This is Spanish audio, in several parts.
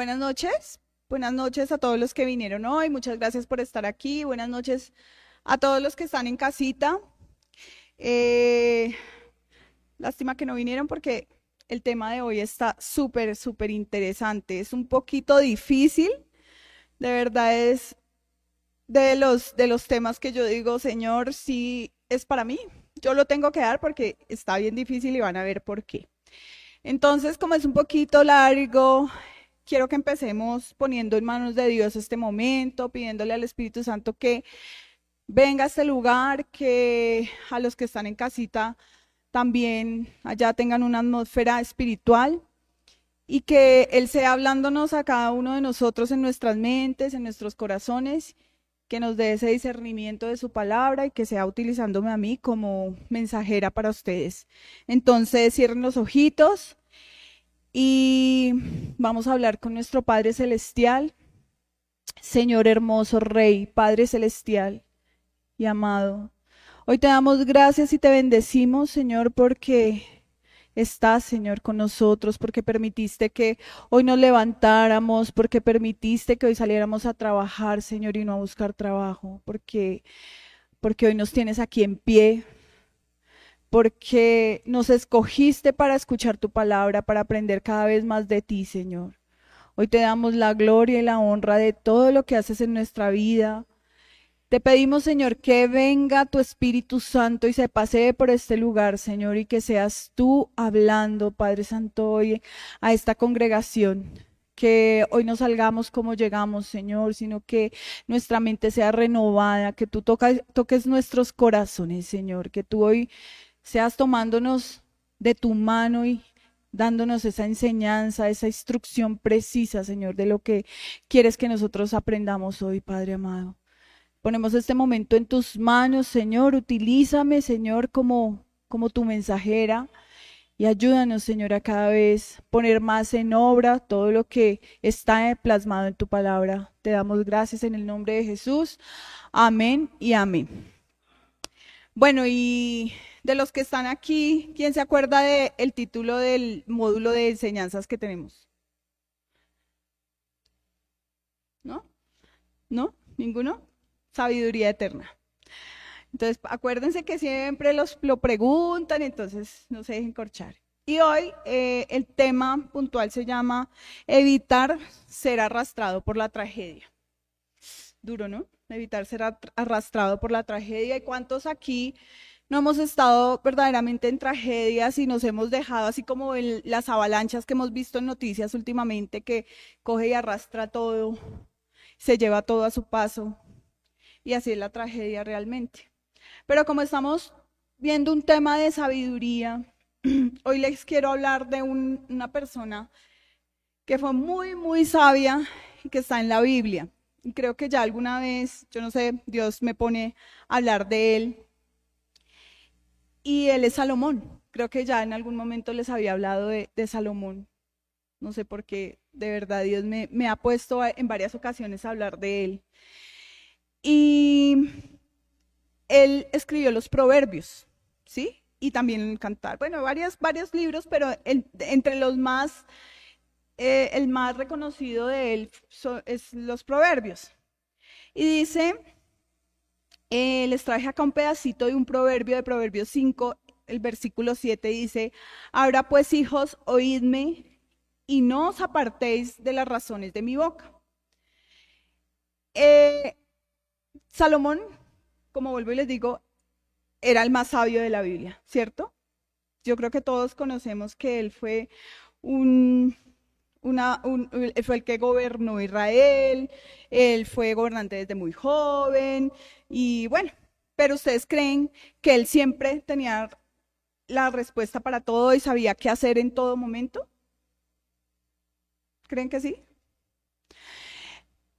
Buenas noches. Buenas noches a todos los que vinieron hoy. Muchas gracias por estar aquí. Buenas noches a todos los que están en casita. Eh, lástima que no vinieron porque el tema de hoy está súper, súper interesante. Es un poquito difícil. De verdad es de los, de los temas que yo digo, Señor, sí es para mí. Yo lo tengo que dar porque está bien difícil y van a ver por qué. Entonces, como es un poquito largo, quiero que empecemos poniendo en manos de Dios este momento, pidiéndole al Espíritu Santo que venga a este lugar, que a los que están en casita también allá tengan una atmósfera espiritual y que Él sea hablándonos a cada uno de nosotros en nuestras mentes, en nuestros corazones, que nos dé ese discernimiento de su palabra y que sea utilizándome a mí como mensajera para ustedes. Entonces, cierren los ojitos y vamos a hablar con nuestro Padre Celestial, Señor hermoso Rey, Padre Celestial y amado. Hoy te damos gracias y te bendecimos, Señor, porque estás, Señor, con nosotros, porque permitiste que hoy nos levantáramos, porque permitiste que hoy saliéramos a trabajar, Señor, y no a buscar trabajo, porque, porque hoy nos tienes aquí en pie, porque nos escogiste para escuchar tu palabra, para aprender cada vez más de ti, Señor. Hoy te damos la gloria y la honra de todo lo que haces en nuestra vida. Te pedimos, Señor, que venga tu Espíritu Santo y se pasee por este lugar, Señor, y que seas tú hablando, Padre Santo, hoy a esta congregación. Que hoy no salgamos como llegamos, Señor, sino que nuestra mente sea renovada, que tú toques nuestros corazones, Señor, que tú hoy seas tomándonos de tu mano y dándonos esa enseñanza, esa instrucción precisa, Señor, de lo que quieres que nosotros aprendamos hoy, Padre amado. Ponemos este momento en tus manos, Señor. Utilízame, Señor, como, como tu mensajera. Y ayúdanos, Señor, a cada vez poner más en obra todo lo que está plasmado en tu palabra. Te damos gracias en el nombre de Jesús. Amén y amén. Bueno, y de los que están aquí, ¿quién se acuerda del título del módulo de enseñanzas que tenemos? ¿No? ¿No? ¿Ninguno? Sabiduría eterna. Entonces, acuérdense que siempre los, lo preguntan, entonces no se dejen corchar. Y hoy eh, el tema puntual se llama evitar ser arrastrado por la tragedia. Duro, ¿no? Evitar ser arrastrado por la tragedia. ¿Y cuántos aquí no hemos estado verdaderamente en tragedias y nos hemos dejado así como en las avalanchas que hemos visto en noticias últimamente que coge y arrastra todo, se lleva todo a su paso y así es la tragedia realmente. Pero como estamos viendo un tema de sabiduría, hoy les quiero hablar de una persona que fue muy, muy sabia y que está en la Biblia. Y creo que ya alguna vez, yo no sé, Dios me pone a hablar de él y él es Salomón. Creo que ya en algún momento les había hablado de, Salomón. No sé por qué, de verdad, Dios me, ha puesto en varias ocasiones a hablar de él. Y él escribió los proverbios, ¿sí? Y también cantar. Bueno, varios, libros, pero entre los más, eh, el más reconocido de él es los proverbios. Y dice eh, les traje acá un pedacito de un proverbio de Proverbios 5, el versículo 7 dice, ahora pues hijos, oídme y no os apartéis de las razones de mi boca. Eh, Salomón, como vuelvo y les digo, era el más sabio de la Biblia, ¿cierto? Yo creo que todos conocemos que él fue un, una, fue el que gobernó Israel, él fue gobernante desde muy joven y bueno, pero ustedes creen que él siempre tenía la respuesta para todo y sabía qué hacer en todo momento? ¿Creen que sí?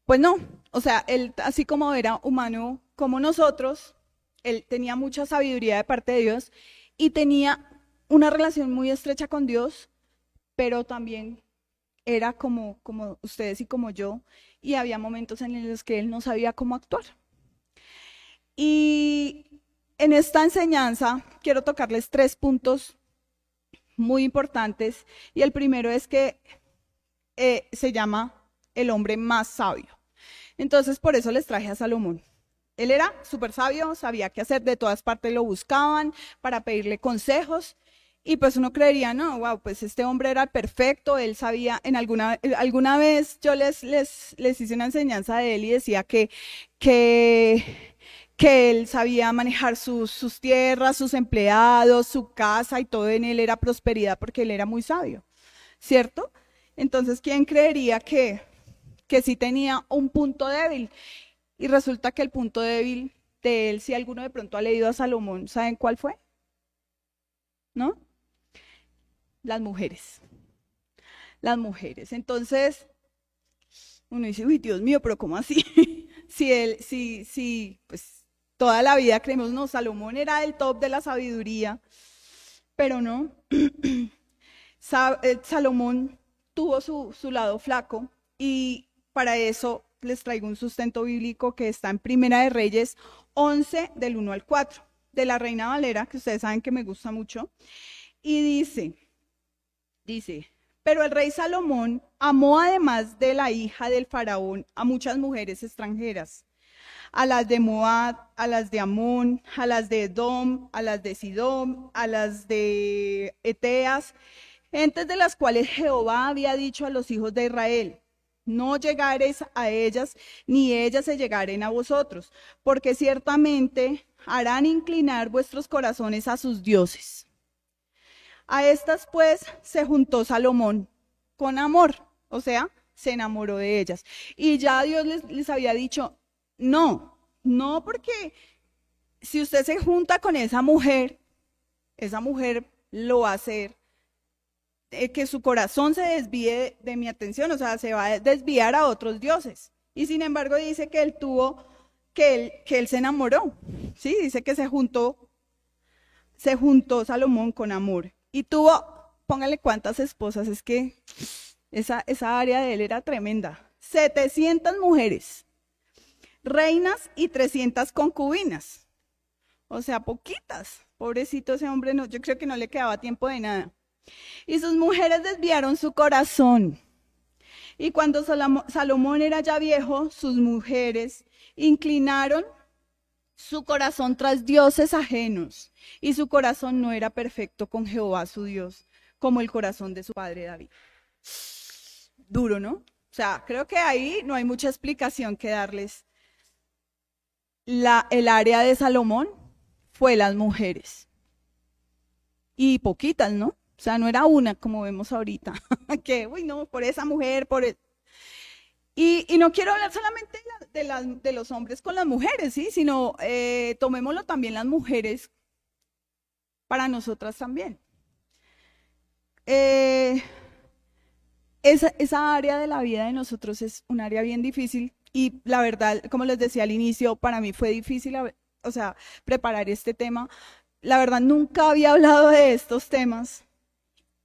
Pues no, o sea, él así como era humano como nosotros, él tenía mucha sabiduría de parte de Dios y tenía una relación muy estrecha con Dios, pero también era como, como ustedes y como yo, y había momentos en los que él no sabía cómo actuar. Y en esta enseñanza quiero tocarles tres puntos muy importantes, y el primero es que eh, se llama el hombre más sabio. Entonces, por eso les traje a Salomón. Él era súper sabio, sabía qué hacer, de todas partes lo buscaban para pedirle consejos. Y pues uno creería, no, wow, pues este hombre era perfecto, él sabía, en alguna, alguna vez yo les, les, les hice una enseñanza de él y decía que, que, que él sabía manejar sus, sus tierras, sus empleados, su casa y todo en él era prosperidad porque él era muy sabio, ¿cierto? Entonces, ¿quién creería que, que sí tenía un punto débil? Y resulta que el punto débil de él, si alguno de pronto ha leído a Salomón, ¿saben cuál fue? ¿No? las mujeres. Las mujeres. Entonces, uno dice, uy, Dios mío, pero ¿cómo así? si él, si, si, pues toda la vida creemos, no, Salomón era el top de la sabiduría, pero no. Eh, Salomón tuvo su, su lado flaco y para eso les traigo un sustento bíblico que está en Primera de Reyes 11 del 1 al 4 de la Reina Valera, que ustedes saben que me gusta mucho, y dice, Dice, pero el rey Salomón amó además de la hija del faraón a muchas mujeres extranjeras, a las de Moab, a las de Amón, a las de Edom, a las de Sidón, a las de Eteas, gentes de las cuales Jehová había dicho a los hijos de Israel, no llegaréis a ellas, ni ellas se llegaren a vosotros, porque ciertamente harán inclinar vuestros corazones a sus dioses. A estas pues se juntó Salomón con amor, o sea, se enamoró de ellas. Y ya Dios les, había dicho, no, no porque si usted se junta con esa mujer, esa mujer lo va a hacer eh, que su corazón se desvíe de mi atención, o sea, se va a desviar a otros dioses. Y sin embargo dice que él tuvo, que él, que él se enamoró, ¿sí? Dice que se juntó, se juntó Salomón con amor. Y tuvo, póngale cuántas esposas, es que esa, esa área de él era tremenda. 700 mujeres, reinas y 300 concubinas. O sea, poquitas. Pobrecito ese hombre, no, yo creo que no le quedaba tiempo de nada. Y sus mujeres desviaron su corazón. Y cuando Salomón era ya viejo, sus mujeres inclinaron su corazón tras dioses ajenos, y su corazón no era perfecto con Jehová su Dios, como el corazón de su padre David. Duro, ¿no? O sea, creo que ahí no hay mucha explicación que darles. La, el área de Salomón fue las mujeres. Y poquitas, ¿no? O sea, no era una como vemos ahorita, que, uy, no, por esa mujer, por... El... Y, no quiero hablar solamente de, los hombres con las mujeres, ¿sí? sino eh, tomémoslo también las mujeres para nosotras también. Eh, esa, área de la vida de nosotros es un área bien difícil y la verdad, como les decía al inicio, para mí fue difícil, o sea, preparar este tema. La verdad, nunca había hablado de estos temas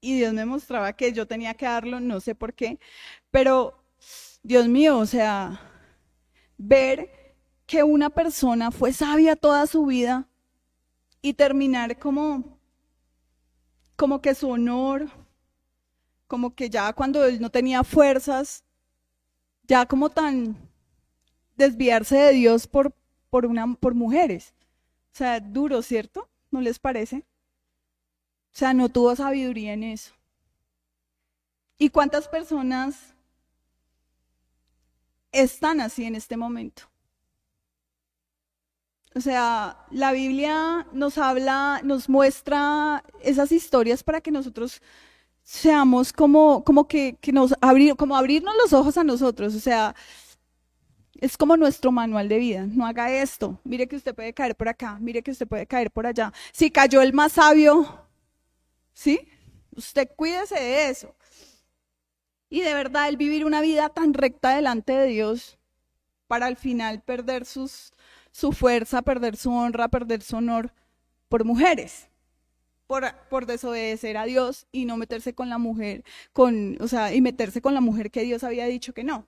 y Dios me mostraba que yo tenía que darlo, no sé por qué, pero Dios mío, o sea, ver que una persona fue sabia toda su vida y terminar como, como que su honor, como que ya cuando él no tenía fuerzas, ya como tan desviarse de Dios por, por, una, por mujeres. O sea, duro, ¿cierto? ¿No les parece? O sea, no tuvo sabiduría en eso. ¿Y cuántas personas están así en este momento. O sea, la Biblia nos habla, nos muestra esas historias para que nosotros seamos como, como que, nos abrir, como abrirnos los ojos a nosotros. O sea, es como nuestro manual de vida. No haga esto. Mire que usted puede caer por acá. Mire que usted puede caer por allá. Si cayó el más sabio, ¿sí? Usted cuídese de eso. Y de verdad, el vivir una vida tan recta delante de Dios para al final perder su fuerza, perder su honra, perder su honor por mujeres, por, por, desobedecer a Dios y no meterse con la mujer, con, o sea, y meterse con la mujer que Dios había dicho que no.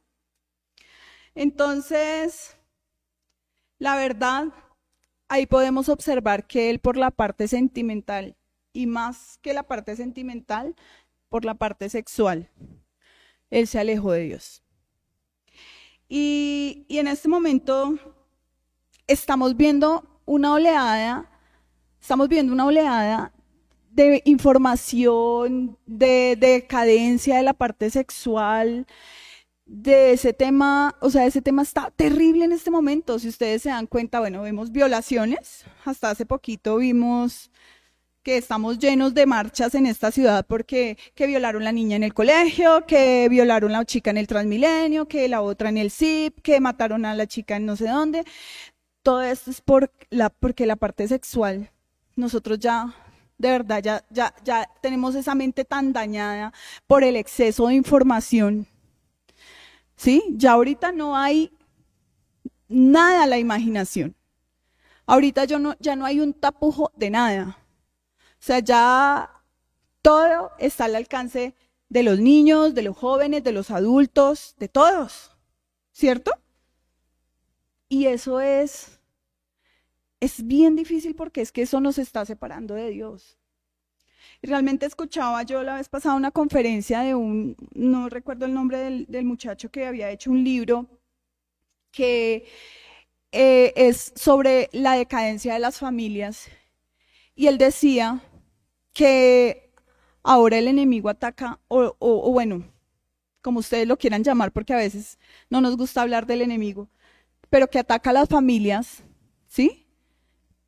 Entonces, la verdad, ahí podemos observar que él por la parte sentimental y más que la parte sentimental, por la parte sexual, él se alejó de Dios. Y, y en este momento estamos viendo una oleada, estamos viendo una oleada de información, de, decadencia de la parte sexual, de ese tema, o sea, ese tema está terrible en este momento. Si ustedes se dan cuenta, bueno, vemos violaciones. Hasta hace poquito vimos que estamos llenos de marchas en esta ciudad porque que violaron la niña en el colegio, que violaron la chica en el Transmilenio, que la otra en el CIP, que mataron a la chica en no sé dónde. Todo esto es por la, porque la parte sexual, nosotros ya de verdad ya, ya, ya tenemos esa mente tan dañada por el exceso de información. ¿Sí? Ya ahorita no hay nada a la imaginación. Ahorita yo no, ya no hay un tapujo de nada. O sea, ya todo está al alcance de los niños, de los jóvenes, de los adultos, de todos. ¿Cierto? Y eso es es bien difícil porque es que eso nos está separando de Dios. Realmente escuchaba yo la vez pasada una conferencia de un, no recuerdo el nombre del, muchacho que había hecho un libro que eh, es sobre la decadencia de las familias. Y él decía que ahora el enemigo ataca, o, o bueno, como ustedes lo quieran llamar, porque a veces no nos gusta hablar del enemigo, pero que ataca a las familias, ¿sí?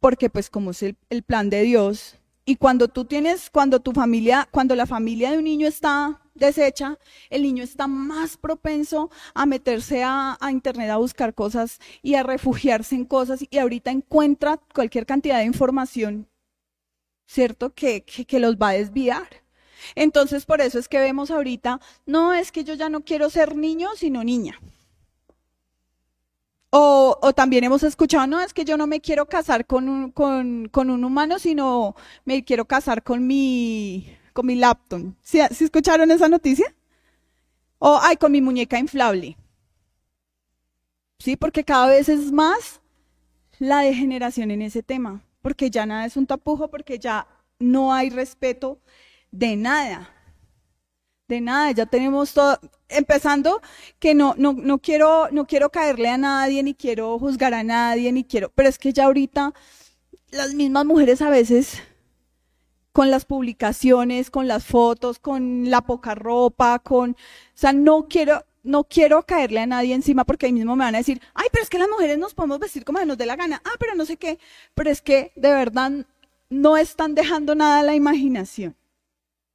porque pues como es el, plan de Dios, y cuando tú tienes, cuando tu familia, cuando la familia de un niño está deshecha, el niño está más propenso a meterse a, internet a buscar cosas y a refugiarse en cosas y ahorita encuentra cualquier cantidad de información, ¿cierto? Que, que, que los va a desviar. Entonces por eso es que vemos ahorita, no es que yo ya no quiero ser niño, sino niña. O, o, también hemos escuchado, no, es que yo no me quiero casar con un, con, con un humano, sino me quiero casar con mi, con mi laptop. ¿Sí, ¿Sí, escucharon esa noticia? O, ay, con mi muñeca inflable. Sí, porque cada vez es más la degeneración en ese tema, porque ya nada es un tapujo, porque ya no hay respeto de nada de nada, ya tenemos todo, empezando que no, no, no quiero, no quiero caerle a nadie, ni quiero juzgar a nadie, ni quiero, pero es que ya ahorita las mismas mujeres a veces con las publicaciones, con las fotos, con la poca ropa, con, o sea, no quiero, no quiero caerle a nadie encima porque ahí mismo me van a decir, ay, pero es que las mujeres nos podemos vestir como nos dé la gana, ah, pero no sé qué, pero es que de verdad no están dejando nada a la imaginación,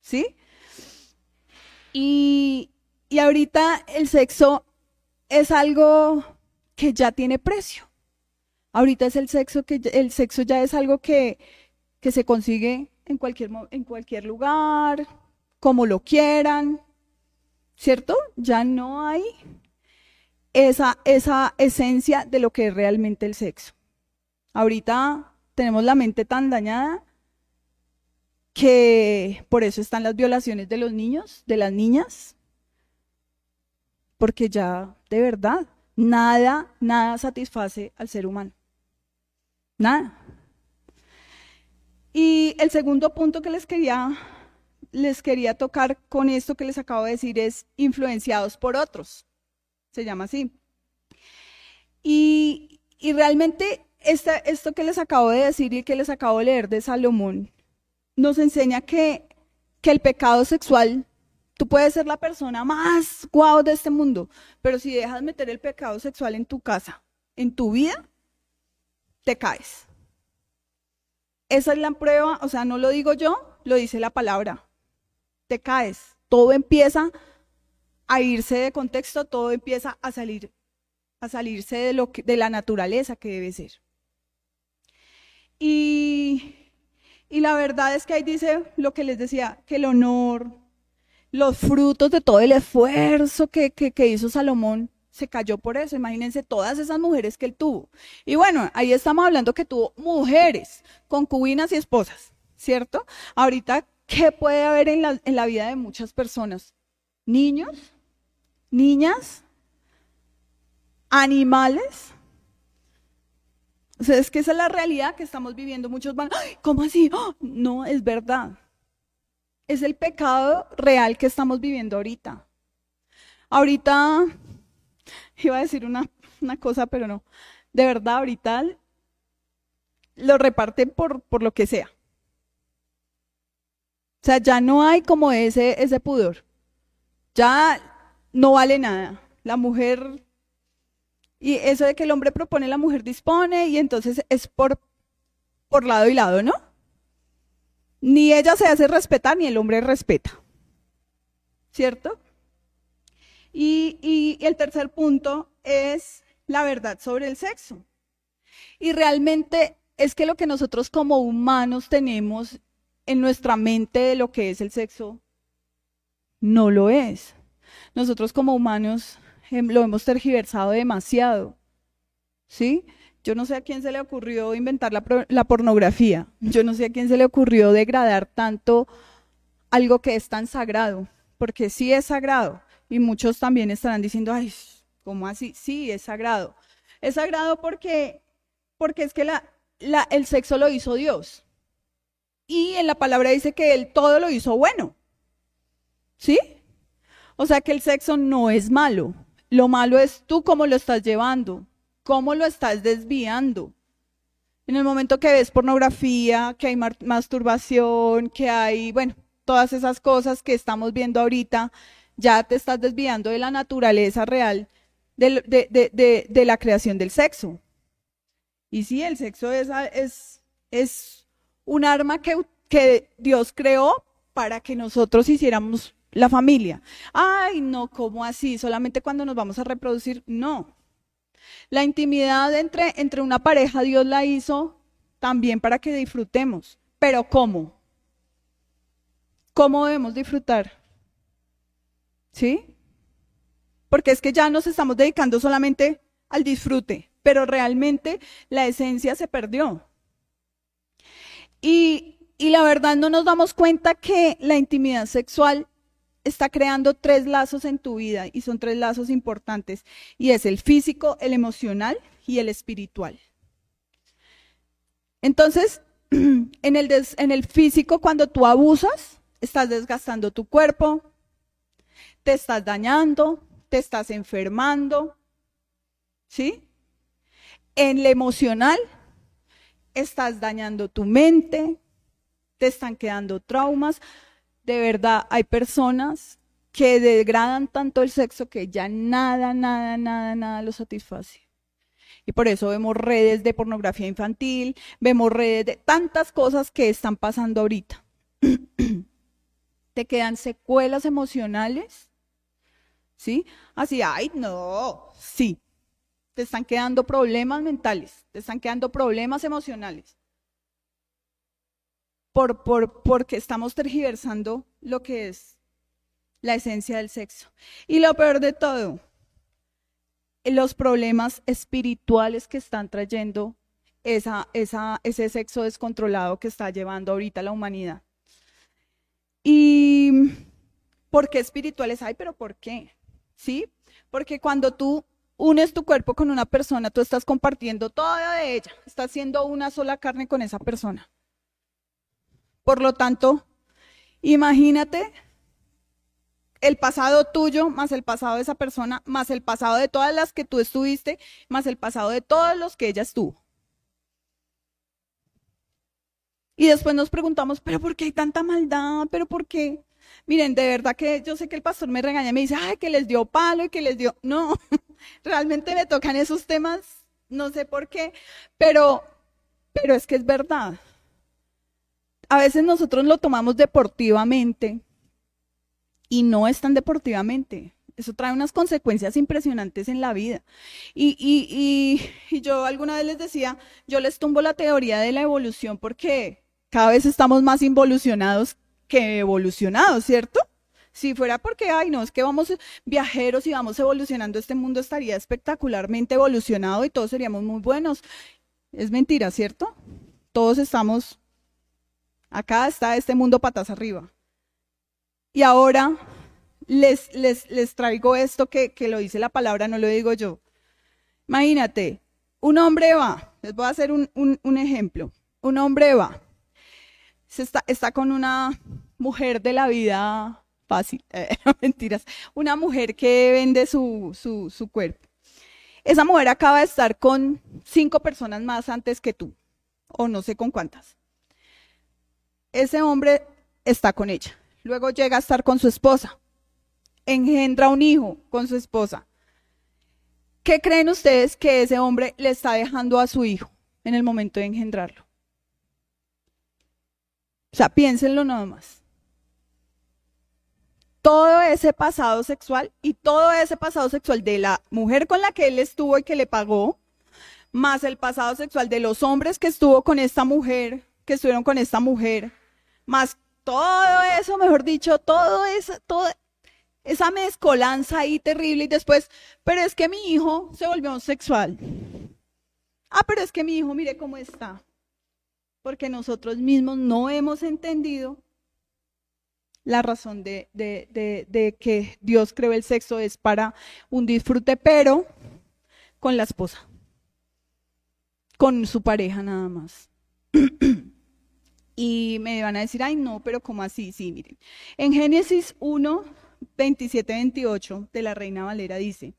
¿sí? Y, ahorita el sexo es algo que ya tiene precio. Ahorita es el sexo que el sexo ya es algo que, que se consigue en cualquier, en cualquier lugar, como lo quieran, ¿cierto? Ya no hay esa, esa esencia de lo que es realmente el sexo. Ahorita tenemos la mente tan dañada que por eso están las violaciones de los niños, de las niñas, porque ya de verdad nada, nada satisface al ser humano. Nada. Y el segundo punto que les quería, les quería tocar con esto que les acabo de decir es influenciados por otros. Se llama así. Y, y realmente esto que les acabo de decir y que les acabo de leer de Salomón nos enseña que, que el pecado sexual, tú puedes ser la persona más guau de este mundo, pero si dejas meter el pecado sexual en tu casa, en tu vida, te caes. Esa es la prueba, o sea, no lo digo yo, lo dice la palabra. Te caes. Todo empieza a irse de contexto, todo empieza a salir, a salirse de lo de la naturaleza que debe ser. Y y la verdad es que ahí dice lo que les decía, que el honor, los frutos de todo el esfuerzo que, que, hizo Salomón, se cayó por eso. Imagínense todas esas mujeres que él tuvo. Y bueno, ahí estamos hablando que tuvo mujeres, concubinas y esposas, ¿cierto? Ahorita, ¿qué puede haber en la, en la vida de muchas personas? Niños, niñas, animales, o sea, es que esa es la realidad que estamos viviendo. Muchos van, ¿cómo así? ¡Ah! No, es verdad. Es el pecado real que estamos viviendo ahorita. ahorita iba a decir una, una cosa, pero no. De verdad, ahorita lo reparten por, por lo que sea. O sea, ya no hay como ese, ese pudor. Ya no vale nada. La mujer, y eso de que el hombre propone, la mujer dispone, y entonces es por, por lado y lado, ¿no? Ni ella se hace respetar, ni el hombre respeta. ¿Cierto? Y, y el tercer punto es la verdad sobre el sexo. Y realmente es que lo que nosotros como humanos tenemos en nuestra mente de lo que es el sexo no lo es. Nosotros como humanos lo hemos tergiversado demasiado. ¿Sí? Yo no sé a quién se le ocurrió inventar la, la, pornografía. Yo no sé a quién se le ocurrió degradar tanto algo que es tan sagrado. Porque sí es sagrado. Y muchos también estarán diciendo, ay, ¿cómo así? Sí, es sagrado. Es sagrado porque, porque es que el sexo lo hizo Dios. Y en la palabra dice que Él todo lo hizo bueno. ¿Sí? O sea que el sexo no es malo. Lo malo es tú cómo lo estás llevando, cómo lo estás desviando. En el momento que ves pornografía, que hay masturbación, que hay, bueno, todas esas cosas que estamos viendo ahorita, ya te estás desviando de la naturaleza real de, de, de, la creación del sexo. Y sí, el sexo es, es, es un arma que, que Dios creó para que nosotros hiciéramos la familia. Ay, no, ¿cómo así? Solamente cuando nos vamos a reproducir. No. La intimidad entre, entre una pareja Dios la hizo también para que disfrutemos. Pero ¿cómo? ¿Cómo debemos disfrutar? ¿Sí? Porque es que ya nos estamos dedicando solamente al disfrute, pero realmente la esencia se perdió. Y, la verdad no nos damos cuenta que la intimidad sexual está creando tres lazos en tu vida y son tres lazos importantes y es el físico, el emocional y el espiritual. Entonces, en el, en el físico, cuando tú abusas, estás desgastando tu cuerpo, te estás dañando, te estás enfermando, ¿sí? En el emocional, estás dañando tu mente, te están quedando traumas. De verdad, hay personas que degradan tanto el sexo que ya nada, nada, nada, nada lo satisface. Y por eso vemos redes de pornografía infantil, vemos redes de tantas cosas que están pasando ahorita. te quedan secuelas emocionales, ¿sí? Así, ay, no, sí, te están quedando problemas mentales, te están quedando problemas emocionales. Por, por, porque estamos tergiversando lo que es la esencia del sexo. Y lo peor de todo, los problemas espirituales que están trayendo esa, ese sexo descontrolado que está llevando ahorita la humanidad. ¿Y por qué espirituales hay? Pero ¿por qué? ¿Sí? Porque cuando tú unes tu cuerpo con una persona, tú estás compartiendo toda de ella, estás haciendo una sola carne con esa persona. Por lo tanto, imagínate el pasado tuyo, más el pasado de esa persona, más el pasado de todas las que tú estuviste, más el pasado de todos los que ella estuvo. Y después nos preguntamos, pero ¿por qué hay tanta maldad? ¿Pero por qué? Miren, de verdad que yo sé que el pastor me regaña, me dice, ay, que les dio palo y que les dio... No, realmente me tocan esos temas, no sé por qué, pero, pero es que es verdad. A veces nosotros lo tomamos deportivamente y no es tan deportivamente. Eso trae unas consecuencias impresionantes en la vida. Y, y, y, y yo alguna vez les decía, yo les tumbo la teoría de la evolución porque cada vez estamos más involucionados que evolucionado, ¿cierto? Si fuera porque, ay, no, es que vamos viajeros y vamos evolucionando, este mundo estaría espectacularmente evolucionado y todos seríamos muy buenos. Es mentira, ¿cierto? Todos estamos, acá está este mundo patas arriba. Y ahora les, les, les traigo esto que, que lo dice la palabra, no lo digo yo. Imagínate, un hombre va, les voy a hacer un, un, ejemplo. Un hombre va está, está con una mujer de la vida fácil, mentiras, una mujer que vende su, su, su cuerpo. Esa mujer acaba de estar con cinco personas más antes que tú, o no sé con cuántas. Ese hombre está con ella. Luego llega a estar con su esposa. Engendra un hijo con su esposa. ¿Qué creen ustedes que ese hombre le está dejando a su hijo en el momento de engendrarlo? O sea, piénsenlo nada más todo ese pasado sexual y todo ese pasado sexual de la mujer con la que él estuvo y que le pagó, más el pasado sexual de los hombres que estuvo con esta mujer, que estuvieron con esta mujer, más todo eso, mejor dicho, todo eso, toda esa mezcolanza ahí terrible y después, pero es que mi hijo se volvió homosexual. Ah, pero es que mi hijo, mire cómo está. Porque nosotros mismos no hemos entendido la razón de, que Dios creó el sexo es para un disfrute, pero con la esposa, con su pareja nada más. y me van a decir, ay no, pero ¿cómo así? Sí, miren. En Génesis 1, 27, 28 de la Reina Valera dice,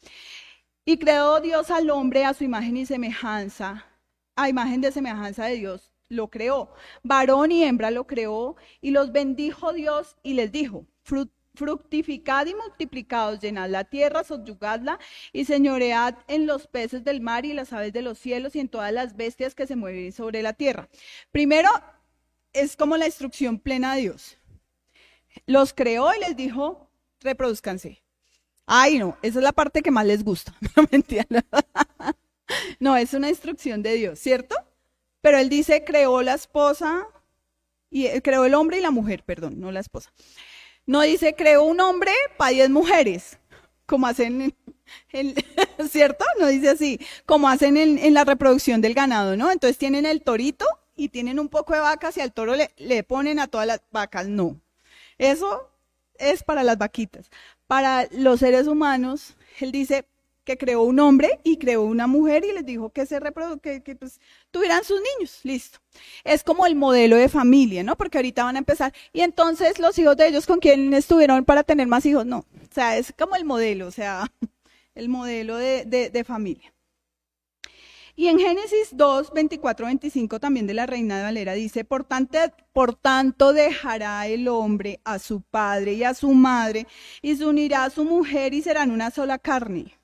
y creó Dios al hombre a su imagen y semejanza, a imagen de semejanza de Dios lo creó. Varón y hembra lo creó y los bendijo Dios y les dijo, fructificad y multiplicados, llenad la tierra, subyugadla y señoread en los peces del mar y las aves de los cielos y en todas las bestias que se mueven sobre la tierra. Primero, es como la instrucción plena de Dios. Los creó y les dijo, reproduzcanse. Ay, no, esa es la parte que más les gusta. No, no, es una instrucción de Dios, ¿cierto? Pero él dice, creó la esposa, y eh, creó el hombre y la mujer, perdón, no la esposa. No dice, creó un hombre para diez mujeres, como hacen, en, ¿cierto? No dice así, como hacen en, la reproducción del ganado, ¿no? Entonces tienen el torito y tienen un poco de vacas y al toro le, le ponen a todas las vacas. No, eso es para las vaquitas. Para los seres humanos, él dice, que creó un hombre y creó una mujer y les dijo que se que, que pues, tuvieran sus niños, listo. Es como el modelo de familia, ¿no? Porque ahorita van a empezar. Y entonces los hijos de ellos con quién estuvieron para tener más hijos, no. O sea, es como el modelo, o sea, el modelo de, de familia. Y en Génesis 2, 24, 25 también de la Reina de Valera dice, por tanto, por tanto dejará el hombre a su padre y a su madre y se unirá a su mujer y serán una sola carne.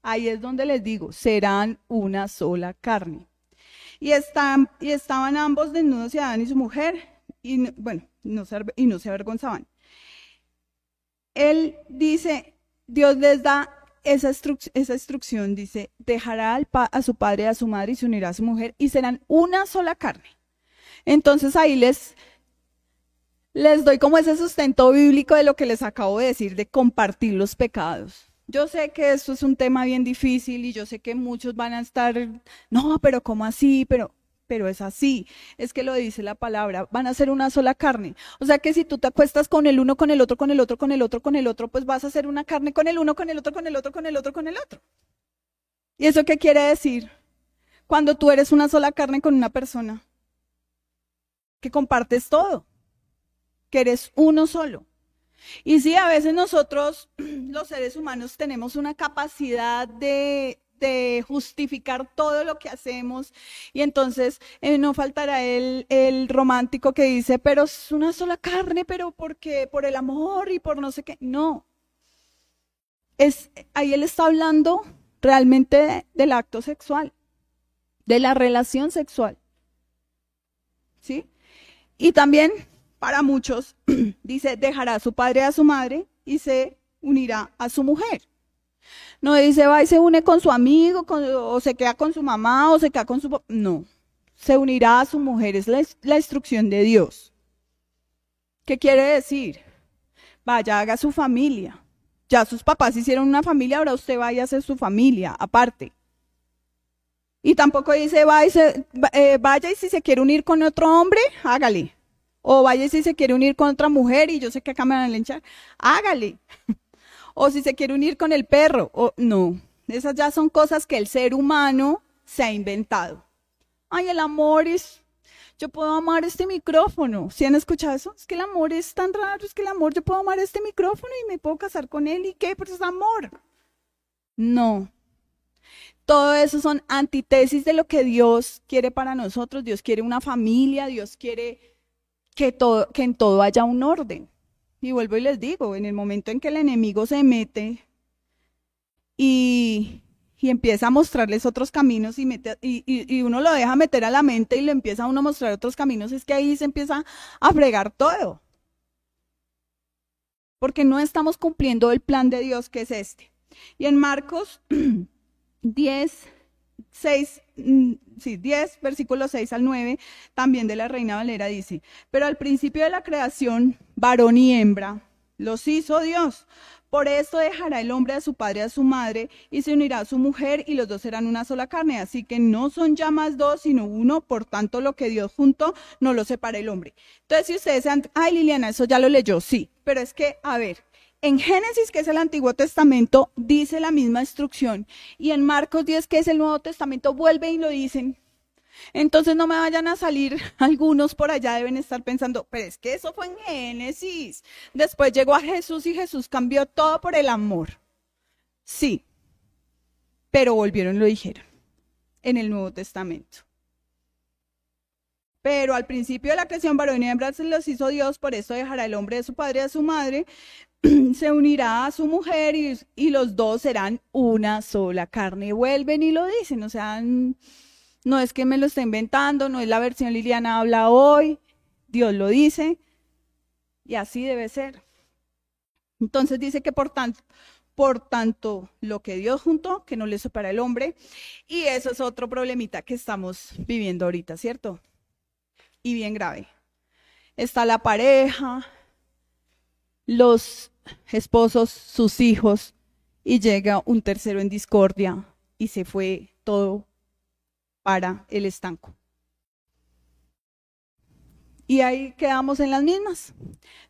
Ahí es donde les digo, serán una sola carne. Y, están, y estaban ambos desnudos y Adán y su mujer, y bueno, y no se avergonzaban. Él dice, Dios les da esa, esa instrucción, dice, dejará a su padre y a su madre y se unirá a su mujer y serán una sola carne. Entonces ahí les, les doy como ese sustento bíblico de lo que les acabo de decir, de compartir los pecados. Yo sé que esto es un tema bien difícil y yo sé que muchos van a estar, no, pero ¿cómo así? Pero, pero es así, es que lo dice la palabra, van a ser una sola carne. O sea que si tú te acuestas con el uno, con el otro, con el otro, con el otro, con el otro, pues vas a ser una carne con el uno, con el otro, con el otro, con el otro, con el otro. ¿Y eso qué quiere decir? Cuando tú eres una sola carne con una persona, que compartes todo, que eres uno solo. Y sí, a veces nosotros, los seres humanos, tenemos una capacidad de, justificar todo lo que hacemos y entonces eh, no faltará el, el, romántico que dice, pero es una sola carne, pero porque por el amor y por no sé qué. No. Es, ahí él está hablando realmente del acto sexual, de la relación sexual. ¿Sí? Y también para muchos, dice, dejará a su padre a su madre y se unirá a su mujer. No dice, va y se une con su amigo, o se queda con su mamá, o se queda con su... No, se unirá a su mujer, es la, instrucción de Dios. ¿Qué quiere decir? Vaya, haga su familia. Ya sus papás hicieron una familia, ahora usted vaya a hacer su familia, aparte. Y tampoco dice, vaya, eh, vaya y si se quiere unir con otro hombre, hágale. O vaya si se quiere unir con otra mujer y yo sé que acá me van a linchar, hágale. O si se quiere unir con el perro, o no. Esas ya son cosas que el ser humano se ha inventado. Ay, el amor es... yo puedo amar este micrófono. ¿Sí han escuchado eso? Es que el amor es tan raro, es que el amor, yo puedo amar este micrófono y me puedo casar con él y qué, pues es amor. No. Todo eso son antítesis de lo que Dios quiere para nosotros. Dios quiere una familia, Dios quiere que, todo, que en todo haya un orden. Y vuelvo y les digo, en el momento en que el enemigo se mete y, y empieza a mostrarles otros caminos y, y, uno lo deja meter a la mente y le empieza a uno a mostrar otros caminos, es que ahí se empieza a fregar todo. Porque no estamos cumpliendo el plan de Dios que es este. Y en Marcos 10, 6, mm, sí, 10, versículo 6 al 9, también de la Reina Valera dice, pero al principio de la creación, varón y hembra, los hizo Dios. Por esto dejará el hombre a su padre y a su madre y se unirá a su mujer y los dos serán una sola carne. Así que no son ya más dos, sino uno. Por tanto, lo que Dios juntó no lo separa el hombre. Entonces, si ustedes sean, ay Liliana, eso ya lo leyó, sí. Pero es que, a ver, en Génesis, que es el Antiguo Testamento, dice la misma instrucción. Y en Marcos 10, que es el Nuevo Testamento, vuelve y lo dicen. Entonces no me vayan a salir, algunos por allá deben estar pensando, pero es que eso fue en Génesis. Después llegó a Jesús y Jesús cambió todo por el amor. Sí, pero volvieron y lo dijeron en el Nuevo Testamento. Pero al principio de la creación, varón y hembra se los hizo Dios, por eso dejará el hombre de su padre y de su madre, se unirá a su mujer y, y, los dos serán una sola carne. Vuelven y lo dicen, o sea, no es que me lo esté inventando, no es la versión Liliana habla hoy, Dios lo dice y así debe ser. Entonces dice que por tanto, por tanto, lo que Dios juntó, que no le separa el hombre, y eso es otro problemita que estamos viviendo ahorita, ¿cierto? Y bien grave. Está la pareja, los esposos, sus hijos, y llega un tercero en discordia y se fue todo para el estanco. Y ahí quedamos en las mismas.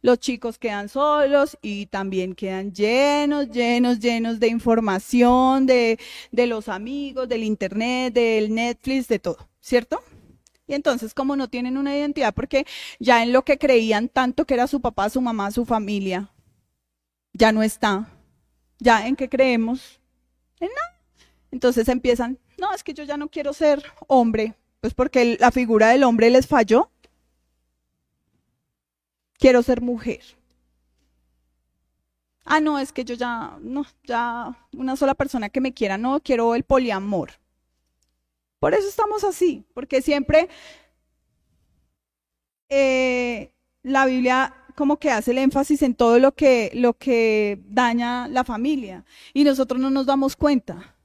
Los chicos quedan solos y también quedan llenos, llenos, llenos de información, de, de los amigos, del internet, del Netflix, de todo, ¿cierto? Y entonces, como no tienen una identidad, porque ya en lo que creían tanto que era su papá, su mamá, su familia, ya no está. Ya en qué creemos? En nada. Entonces empiezan, no, es que yo ya no quiero ser hombre, pues porque la figura del hombre les falló. Quiero ser mujer. Ah, no, es que yo ya, no, ya una sola persona que me quiera, no, quiero el poliamor. Por eso estamos así, porque siempre eh, la Biblia como que hace el énfasis en todo lo que, lo que daña la familia y nosotros no nos damos cuenta.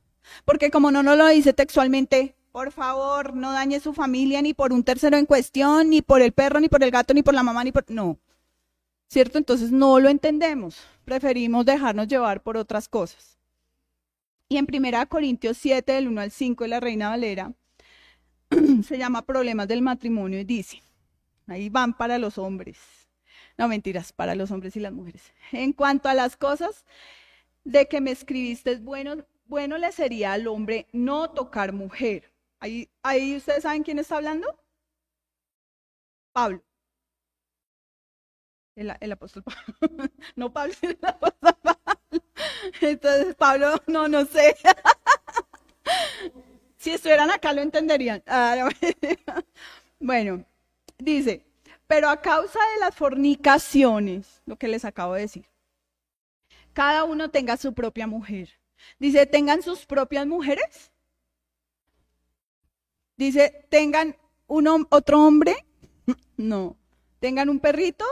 Porque como no nos lo dice textualmente, por favor, no dañe su familia ni por un tercero en cuestión, ni por el perro, ni por el gato, ni por la mamá, ni por... No. ¿Cierto? Entonces no lo entendemos. Preferimos dejarnos llevar por otras cosas. Y en 1 Corintios 7, del 1 al 5 de la Reina Valera, se llama Problemas del matrimonio y dice, ahí van para los hombres. No, mentiras, para los hombres y las mujeres. En cuanto a las cosas de que me escribiste es bueno, bueno le sería al hombre no tocar mujer. Ahí, ahí ustedes saben quién está hablando. Pablo. El, apóstol Pablo. No Pablo, el apóstol Pablo. Entonces, Pablo, no, no sé. Si estuvieran acá lo entenderían. Ah, bueno, dice, pero a causa de las fornicaciones, lo que les acabo de decir, cada uno tenga su propia mujer Dice, tengan sus propias mujeres. Dice, tengan un, otro hombre. No. Tengan un perrito.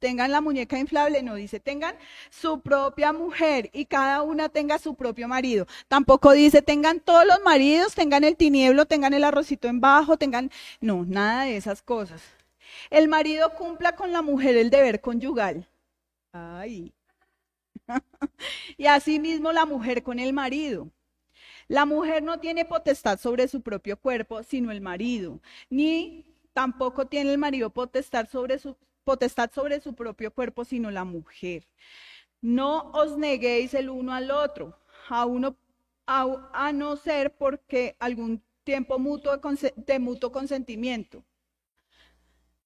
Tengan la muñeca inflable. No, dice, tengan su propia mujer y cada una tenga su propio marido. Tampoco dice, tengan todos los maridos, tengan el tinieblo, tengan el arrocito en bajo, tengan... No, nada de esas cosas. El marido cumpla con la mujer el deber conyugal. Ay, y asimismo la mujer con el marido. La mujer no tiene potestad sobre su propio cuerpo, sino el marido, ni tampoco tiene el marido potestad sobre su, potestad sobre su propio cuerpo, sino la mujer. No os neguéis el uno al otro, a, uno, a, no ser porque algún tiempo mutuo de mutuo consentimiento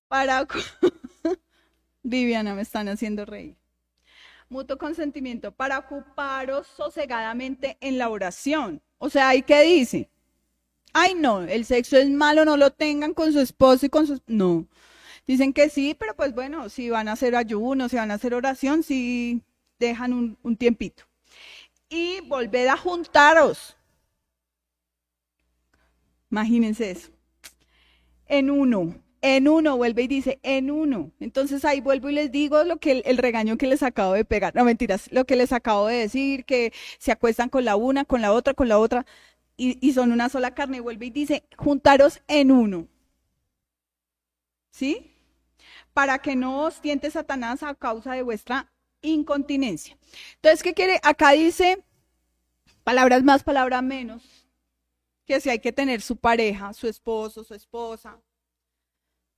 Para Viviana me están haciendo reír. Mutuo consentimiento para ocuparos sosegadamente en la oración. O sea, ¿ahí qué dice? Ay, no, el sexo es malo, no lo tengan con su esposo y con sus... No. Dicen que sí, pero pues bueno, si van a hacer ayuno, si van a hacer oración, sí dejan un, tiempito. Y volved a juntaros. Imagínense eso. En uno, en uno, vuelve y dice, en uno. Entonces ahí vuelvo y les digo lo que el, regaño que les acabo de pegar, no mentiras, lo que les acabo de decir, que se acuestan con la una, con la otra, con la otra, y, y son una sola carne, y vuelve y dice, juntaros en uno. ¿Sí? Para que no os tiente Satanás a causa de vuestra incontinencia. Entonces, ¿qué quiere? Acá dice, palabras más, palabras menos, que si hay que tener su pareja, su esposo, su esposa,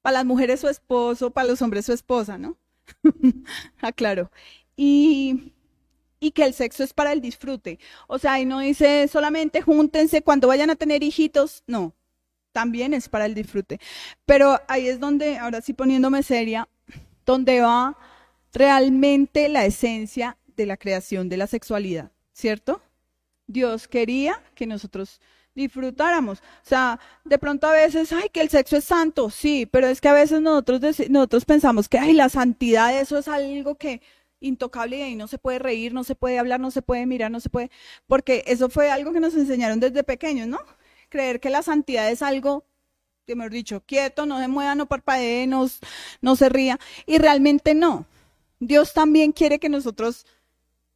para las mujeres su esposo, para los hombres su esposa, ¿no? Aclaro. Y, y que el sexo es para el disfrute. O sea, y no dice solamente júntense cuando vayan a tener hijitos, no, también es para el disfrute. Pero ahí es donde, ahora sí poniéndome seria, donde va realmente la esencia de la creación de la sexualidad, ¿cierto? Dios quería que nosotros disfrutáramos. O sea, de pronto a veces, ay, que el sexo es santo, sí, pero es que a veces nosotros, nosotros pensamos que, ay, la santidad, eso es algo que intocable y ahí no se puede reír, no se puede hablar, no se puede mirar, no se puede, porque eso fue algo que nos enseñaron desde pequeños, ¿no? Creer que la santidad es algo, mejor dicho, quieto, no se mueva, no parpadee, no, no se ría, y realmente no. Dios también quiere que nosotros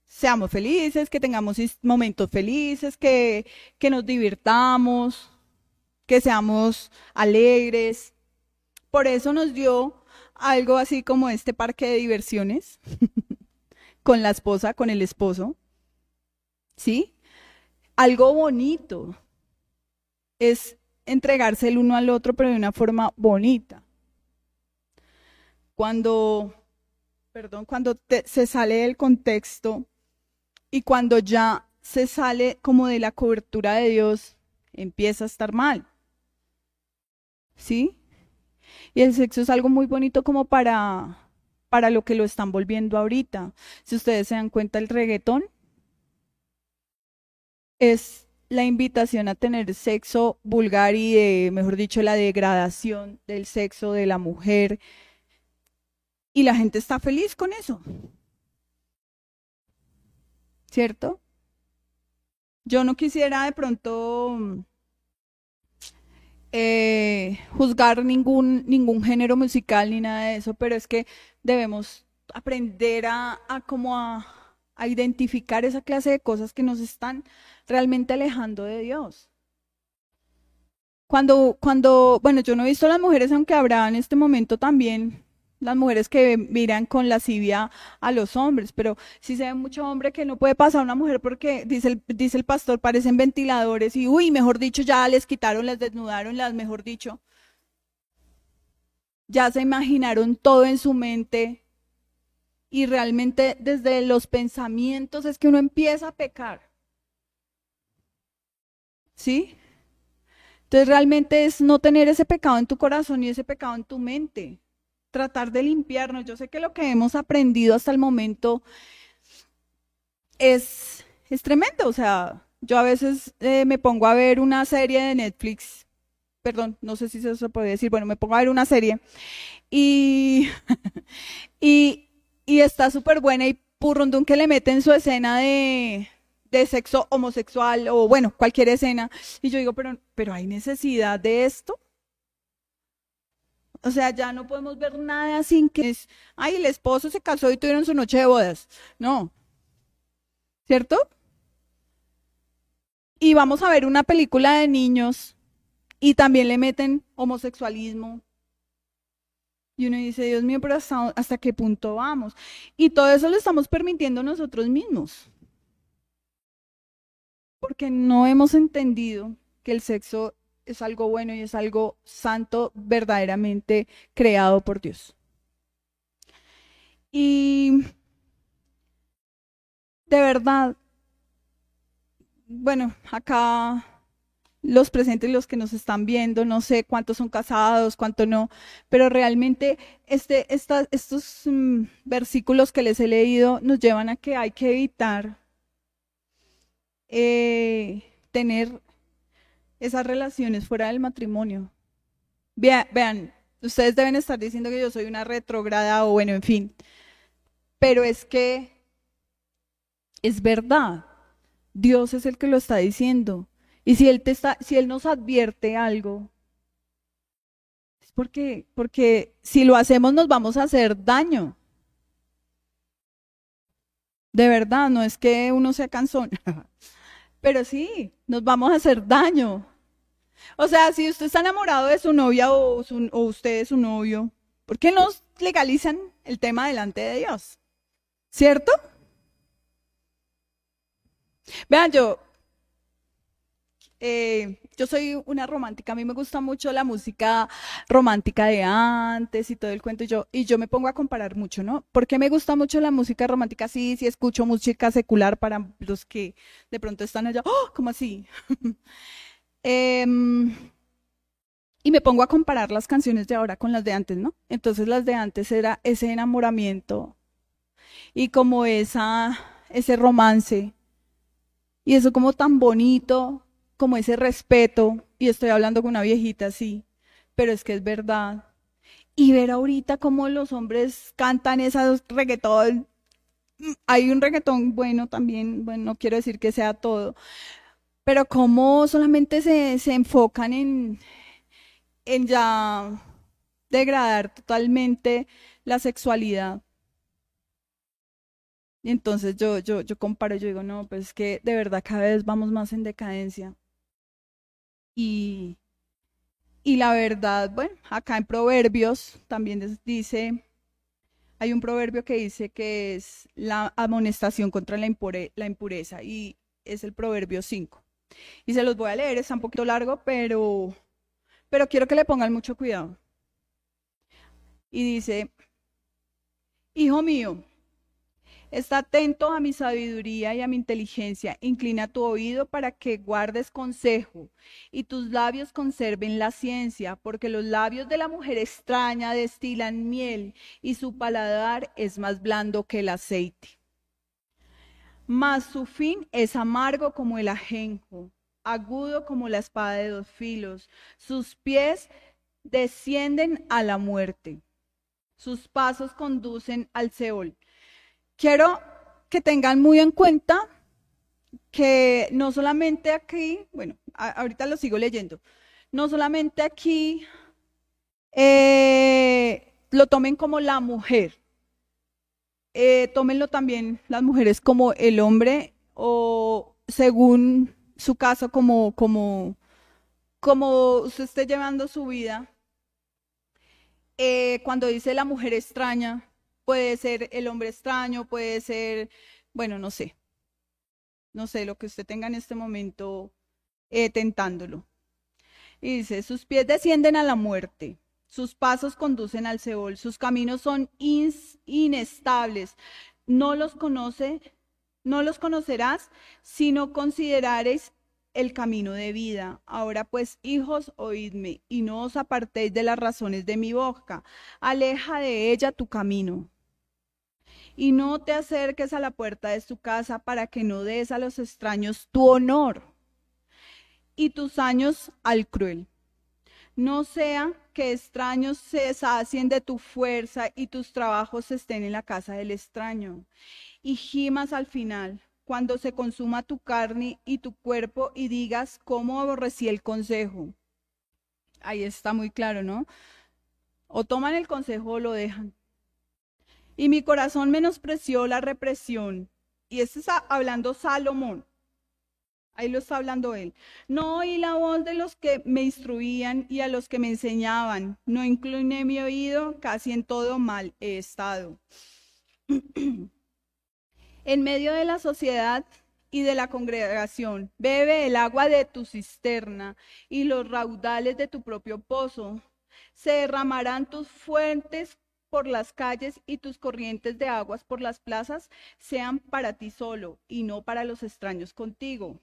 seamos felices, que tengamos momentos felices, que, que nos divirtamos, que seamos alegres. Por eso nos dio algo así como este parque de diversiones con la esposa, con el esposo. ¿Sí? Algo bonito es entregarse el uno al otro, pero de una forma bonita. Cuando, perdón, cuando se sale del contexto y cuando ya se sale como de la cobertura de Dios, empieza a estar mal. ¿Sí? Y el sexo es algo muy bonito como para, para lo que lo están volviendo ahorita. Si ustedes se dan cuenta, el reggaetón es la invitación a tener sexo vulgar y de, mejor dicho, la degradación del sexo de la mujer. Y la gente está feliz con eso. ¿cierto? Yo no quisiera de pronto eh, juzgar ningún, ningún género musical ni nada de eso, pero es que debemos aprender a, a a, a identificar esa clase de cosas que nos están realmente alejando de Dios. Cuando, cuando, bueno, yo no he visto a las mujeres, aunque habrá en este momento también las mujeres que miran con lascivia a los hombres, pero si se ve mucho hombre que no puede pasar a una mujer porque, dice el, dice el pastor, parecen ventiladores y, uy, mejor dicho, ya les quitaron, les desnudaron, las, mejor dicho. Ya se imaginaron todo en su mente y realmente desde los pensamientos es que uno empieza a pecar. ¿Sí? Entonces realmente es no tener ese pecado en tu corazón y ese pecado en tu mente tratar de limpiarnos. Yo sé que lo que hemos aprendido hasta el momento es, es tremendo. O sea, yo a veces eh, me pongo a ver una serie de Netflix, perdón, no sé si eso se puede decir, bueno, me pongo a ver una serie y, y, y está súper buena y purrundún que le meten su escena de, de sexo homosexual o bueno, cualquier escena. Y yo digo, pero, pero hay necesidad de esto. O sea, ya no podemos ver nada sin que es, ay, el esposo se casó y tuvieron su noche de bodas. No. ¿Cierto? Y vamos a ver una película de niños y también le meten homosexualismo. Y uno dice, Dios mío, pero hasta, hasta qué punto vamos. Y todo eso lo estamos permitiendo nosotros mismos. Porque no hemos entendido que el sexo es algo bueno y es algo santo verdaderamente creado por Dios. Y de verdad, bueno, acá los presentes, los que nos están viendo, no sé cuántos son casados, cuántos no, pero realmente este, estos mm, versículos que les he leído nos llevan a que hay que evitar eh, tener esas relaciones fuera del matrimonio. Vean, ustedes deben estar diciendo que yo soy una retrograda o bueno, en fin, pero es que es verdad. Dios es el que lo está diciendo. Y si Él, te está, si él nos advierte algo, es porque, porque si lo hacemos nos vamos a hacer daño. De verdad, no es que uno sea cansón, pero sí, nos vamos a hacer daño. O sea, si usted está enamorado de su novia o, usted es su novio, ¿por qué no legalizan el tema delante de Dios? ¿Cierto? Vean, yo, eh, yo soy una romántica, a mí me gusta mucho la música romántica de antes y todo el cuento, y yo, y yo me pongo a comparar mucho, ¿no? ¿Por qué me gusta mucho la música romántica? Sí, sí escucho música secular para los que de pronto están allá, ¡oh! ¿Cómo así? Em, y me pongo a comparar las canciones de ahora con las de antes, ¿no? Entonces las de antes era ese enamoramiento y como esa, ese romance y eso como tan bonito, como ese respeto, y estoy hablando con una viejita así, pero es que es verdad. Y ver ahorita cómo los hombres cantan esas reggaetón, hay un reggaetón bueno también, bueno, no quiero decir que sea todo, pero cómo solamente se, se enfocan en, en ya degradar totalmente la sexualidad. Y entonces yo, yo, yo comparo, yo digo, no, pues es que de verdad cada vez vamos más en decadencia. Y, la verdad, bueno, acá en Proverbios también dice, hay un proverbio que dice que es la amonestación contra la, la impureza y es el Proverbio 5. Y se los voy a leer, está un poquito largo, pero, pero quiero que le pongan mucho cuidado. Y dice, Hijo mío, Está atento a mi sabiduría y a mi inteligencia. Inclina tu oído para que guardes consejo y tus labios conserven la ciencia, porque los labios de la mujer extraña destilan miel y su paladar es más blando que el aceite. Mas su fin es amargo como el ajenjo, agudo como la espada de dos filos. Sus pies descienden a la muerte. Sus pasos conducen al Seol. Quiero que tengan muy en cuenta que no solamente aquí, bueno, ahorita lo sigo leyendo, no solamente aquí eh, lo tomen como la mujer, eh, tómenlo también las mujeres como el hombre o según su caso como, como, como usted esté llevando su vida. Eh, cuando dice la mujer extraña, Puede ser el hombre extraño, puede ser, bueno, no sé. No sé, lo que usted tenga en este momento eh, tentándolo. Y dice, sus pies descienden a la muerte, sus pasos conducen al Seol, sus caminos son inestables. No los conoce, no los conocerás si no considerares el camino de vida. Ahora pues, hijos, oídme, y no os apartéis de las razones de mi boca. Aleja de ella tu camino y no te acerques a la puerta de su casa para que no des a los extraños tu honor y tus años al cruel. No sea que extraños se sacien de tu fuerza y tus trabajos estén en la casa del extraño. Y gimas al final, cuando se consuma tu carne y tu cuerpo y digas cómo aborrecí el consejo. Ahí está muy claro, ¿no? O toman el consejo o lo dejan. Y mi corazón menospreció la represión. Y esto está hablando Salomón. Ahí lo está hablando él. No oí la voz de los que me instruían y a los que me enseñaban. No incliné mi oído, casi en todo mal he estado. en medio de la sociedad y de la congregación, bebe el agua de tu cisterna y los raudales de tu propio pozo. Se derramarán tus fuentes por las calles y tus corrientes de aguas por las plazas sean para ti solo y no para los extraños contigo.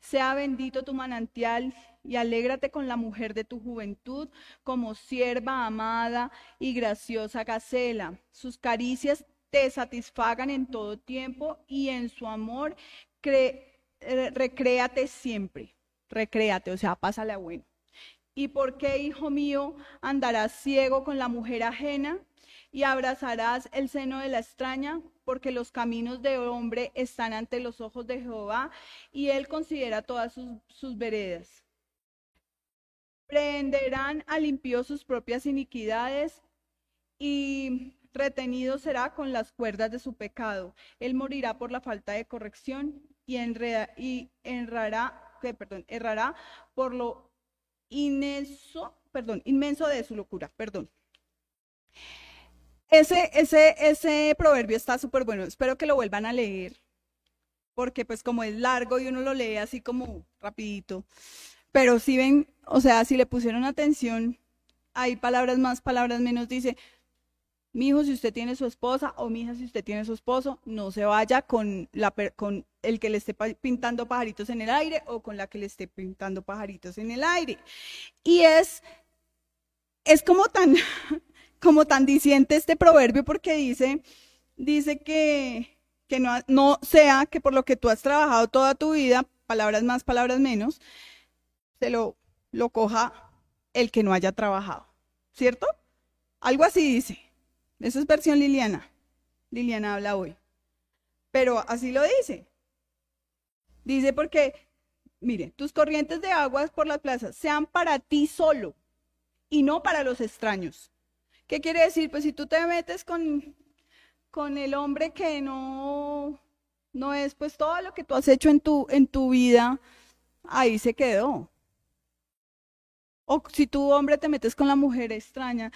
Sea bendito tu manantial y alégrate con la mujer de tu juventud, como sierva amada y graciosa gacela. Sus caricias te satisfagan en todo tiempo y en su amor eh, recréate siempre. Recréate, o sea, pásale a bueno. ¿Y por qué, hijo mío, andarás ciego con la mujer ajena y abrazarás el seno de la extraña? Porque los caminos de hombre están ante los ojos de Jehová y él considera todas sus, sus veredas. Prenderán al impío sus propias iniquidades y retenido será con las cuerdas de su pecado. Él morirá por la falta de corrección y, enrará, perdón, errará por lo inmenso, perdón, inmenso de su locura, perdón. Ese, ese, ese proverbio está súper bueno. Espero que lo vuelvan a leer, porque pues como es largo y uno lo lee así como rapidito. Pero si ven, o sea, si le pusieron atención, hay palabras más, palabras menos. Dice, mi hijo, si usted tiene su esposa o mi hija, si usted tiene su esposo, no se vaya con, el que le esté pintando pajaritos en el aire o con la que le esté pintando pajaritos en el aire. Y es, es como tan, como tan diciente este proverbio porque dice, dice que, que no, no sea que por lo que tú has trabajado toda tu vida, palabras más, palabras menos, se lo, lo coja el que no haya trabajado. ¿Cierto? Algo así dice. Esa es versión Liliana. Liliana habla hoy. Pero así lo dice. Dice porque, mire, tus corrientes de aguas por las plazas sean para ti solo y no para los extraños. ¿Qué quiere decir? Pues si tú te metes con, con el hombre que no, no es pues todo lo que tú has hecho en tu, en tu vida, ahí se quedó. O si tú, hombre, te metes con la mujer extraña,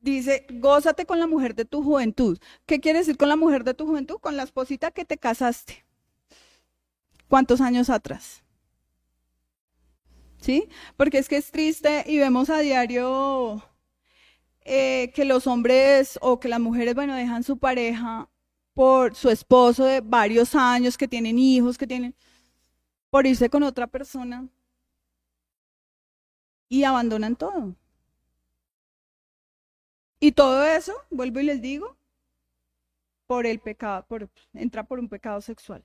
dice, gózate con la mujer de tu juventud. ¿Qué quiere decir con la mujer de tu juventud? Con la esposita que te casaste. ¿Cuántos años atrás? ¿Sí? Porque es que es triste y vemos a diario eh, que los hombres o que las mujeres, bueno, dejan su pareja por su esposo de varios años, que tienen hijos, que tienen, por irse con otra persona y abandonan todo. Y todo eso, vuelvo y les digo, por el pecado, por, entra por un pecado sexual.